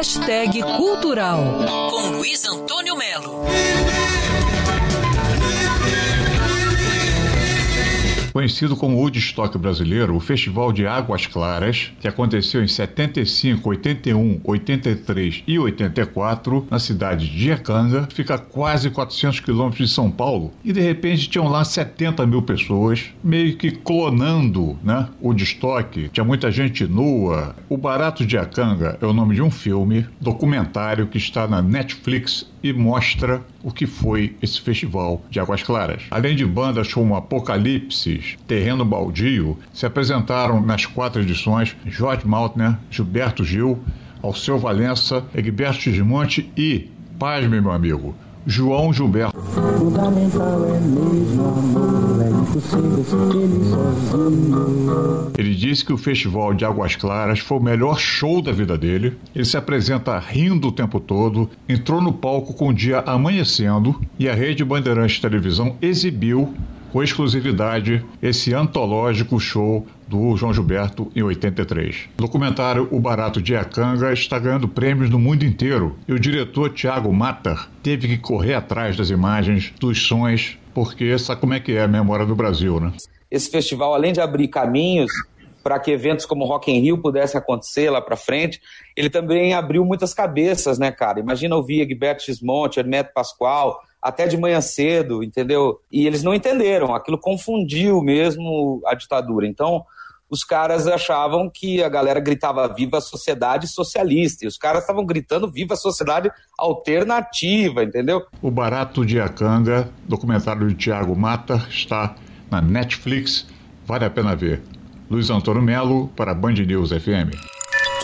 Hashtag Cultural com Luiz Antônio Melo. Conhecido como Woodstock brasileiro, o Festival de Águas Claras, que aconteceu em 75, 81, 83 e 84 na cidade de Iacanga, fica a quase 400 quilômetros de São Paulo e de repente tinham lá 70 mil pessoas, meio que clonando né, o Woodstock. Tinha muita gente nua. O Barato de Iacanga é o nome de um filme, documentário que está na Netflix e mostra o que foi esse festival de Águas Claras. Além de bandas como Apocalipse, Terreno Baldio, se apresentaram nas quatro edições Jorge Maltner, Gilberto Gil, Alceu Valença, Egberto Gismonte e, pasme meu amigo, João Gilberto. Ele disse que o Festival de Águas Claras foi o melhor show da vida dele. Ele se apresenta rindo o tempo todo, entrou no palco com o dia amanhecendo e a Rede Bandeirantes Televisão exibiu com exclusividade esse antológico show do João Gilberto em 83. O documentário O Barato de Iacanga está ganhando prêmios no mundo inteiro e o diretor Tiago Matar teve que correr atrás das imagens, dos sons, porque sabe como é que é a memória do Brasil, né? Esse festival, além de abrir caminhos para que eventos como Rock in Rio pudessem acontecer lá para frente, ele também abriu muitas cabeças, né, cara? Imagina ouvir Egberto Gismonte, Hermeto Pascoal, até de manhã cedo, entendeu? E eles não entenderam, aquilo confundiu mesmo a ditadura. Então, os caras achavam que a galera gritava viva a sociedade socialista, e os caras estavam gritando viva a sociedade alternativa, entendeu? O Barato de Acanga, documentário de Tiago Mata, está na Netflix, vale a pena ver. Luiz Antônio Melo, para Band News FM.